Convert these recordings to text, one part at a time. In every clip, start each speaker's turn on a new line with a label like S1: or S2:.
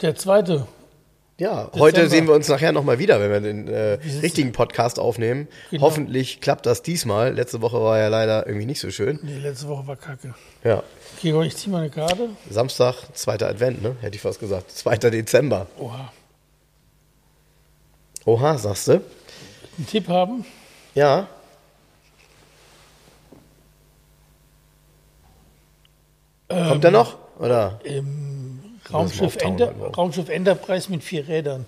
S1: Der zweite.
S2: Ja,
S1: Dezember.
S2: heute sehen wir uns nachher nochmal wieder, wenn wir den äh, richtigen Podcast aufnehmen.
S1: Genau.
S2: Hoffentlich klappt das diesmal. Letzte Woche war ja leider irgendwie nicht so schön.
S1: Die letzte Woche war kacke.
S2: Ja,
S1: Gregor, ich ziehe mal eine Karte.
S2: Samstag, zweiter Advent, ne? Hätte ich fast gesagt. 2. Dezember.
S1: Oha.
S2: Oha, sagst du?
S1: Einen Tipp haben?
S2: Ja. Kommt er noch? Oder?
S1: Raumschiff, Enter. Raumschiff Enterprise mit vier Rädern.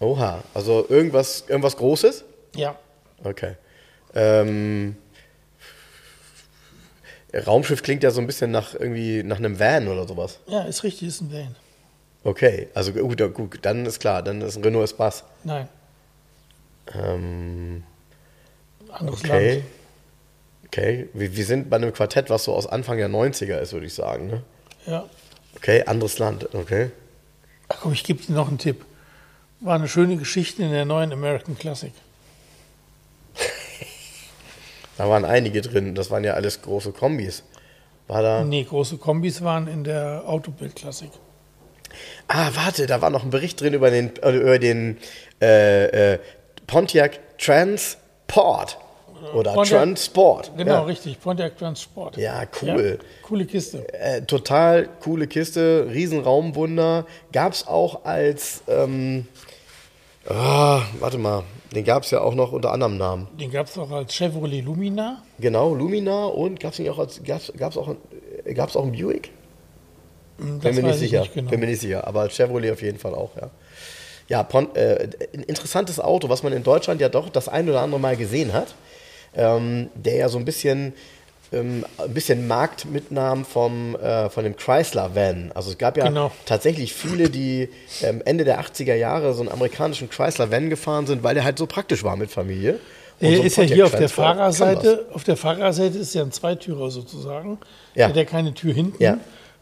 S2: Oha, also irgendwas, irgendwas Großes?
S1: Ja.
S2: Okay. Ähm, Raumschiff klingt ja so ein bisschen nach irgendwie nach einem Van oder sowas.
S1: Ja, ist richtig, ist ein Van.
S2: Okay, also gut, gut dann ist klar, dann ist ein Renault Espace.
S1: Nein,
S2: Ähm,
S1: anderes
S2: okay.
S1: Land.
S2: Okay, wir, wir sind bei einem Quartett, was so aus Anfang der 90er ist, würde ich sagen. Ne?
S1: Ja.
S2: Okay, anderes Land, okay.
S1: Ach komm, ich gebe dir noch einen Tipp. War eine schöne Geschichte in der neuen American Classic.
S2: Da waren einige drin, das waren ja alles große Kombis. War da.
S1: Nee, große Kombis waren in der Autobild Classic.
S2: Ah, warte, da war noch ein Bericht drin über den, äh, über den äh, äh, Pontiac Transport. Oder
S1: Pontiac-
S2: Transport.
S1: Genau,
S2: ja.
S1: richtig. Pontiac Transport.
S2: Ja, cool.
S1: Ja, coole Kiste.
S2: Äh, total coole Kiste, Riesenraumwunder. Gab es auch als, ähm, ah, warte mal, den gab es ja auch noch unter anderem Namen.
S1: Den gab es auch als Chevrolet Lumina.
S2: Genau, Lumina und gab es nicht auch als, gab's, gab's auch, äh, gab's auch ein Buick?
S1: Hm,
S2: Bin mir nicht sicher.
S1: genau.
S2: Bin mir nicht sicher, aber Chevrolet auf jeden Fall auch, ja. Ja, äh, ein interessantes Auto, was man in Deutschland ja doch das ein oder andere Mal gesehen hat, ähm, der ja so ein bisschen, ähm, ein bisschen Markt mitnahm vom, äh, von dem Chrysler Van. Also es gab ja
S1: Genau.
S2: tatsächlich viele, die ähm, Ende der 80er Jahre so einen amerikanischen Chrysler Van gefahren sind, weil der halt so praktisch war mit Familie. Und
S1: Der
S2: so
S1: ist ja hier auf der. Fahrerseite. Auf der Fahrerseite ist ja ein Zweitürer sozusagen.
S2: Ja.
S1: Der hat ja keine Tür hinten.
S2: Ja.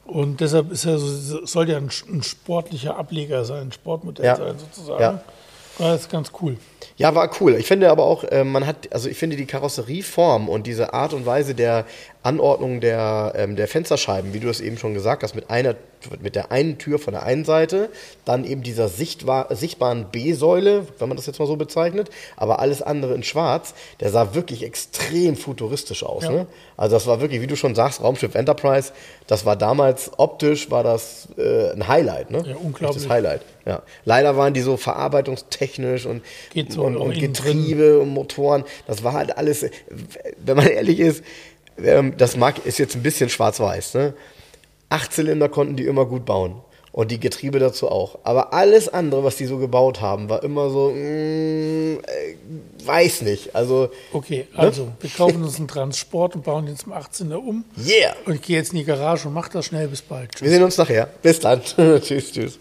S1: Und deshalb ist er so, soll ja ein, ein sportlicher Ableger sein, ein Sportmodell
S2: Ja.
S1: sein sozusagen.
S2: Ja.
S1: Das ist ganz cool.
S2: Ja, war cool. Ich finde aber auch, äh, man hat, also ich finde die Karosserieform und diese Art und Weise der Anordnung der, ähm, der Fensterscheiben, wie du es eben schon gesagt hast, mit einer, mit der einen Tür von der einen Seite, dann eben dieser sichtbar, sichtbaren B-Säule, wenn man das jetzt mal so bezeichnet, aber alles andere in schwarz, der sah wirklich extrem futuristisch aus.
S1: Ja.
S2: Ne? Also das war wirklich, wie du schon sagst, Raumschiff Enterprise, das war damals optisch, war das äh, ein Highlight. Ne?
S1: Ja, unglaublich.
S2: Echtes Highlight. Ja. Leider waren die so verarbeitungstechnisch und,
S1: Geht so
S2: und, und Getriebe und Motoren. Das war halt alles, wenn man ehrlich ist, ähm, das mag, ist jetzt ein bisschen schwarz-weiß. Ne? Achtzylinder konnten die immer gut bauen. Und die Getriebe dazu auch. Aber alles andere, was die so gebaut haben, war immer so, mm, äh, weiß nicht. Also,
S1: Okay, also wir kaufen uns einen Transport und bauen den zum 18er um.
S2: yeah.
S1: Und ich gehe jetzt in die Garage und mach das schnell. Bis bald. Tschüss.
S2: Wir sehen uns nachher. Bis dann. tschüss, tschüss.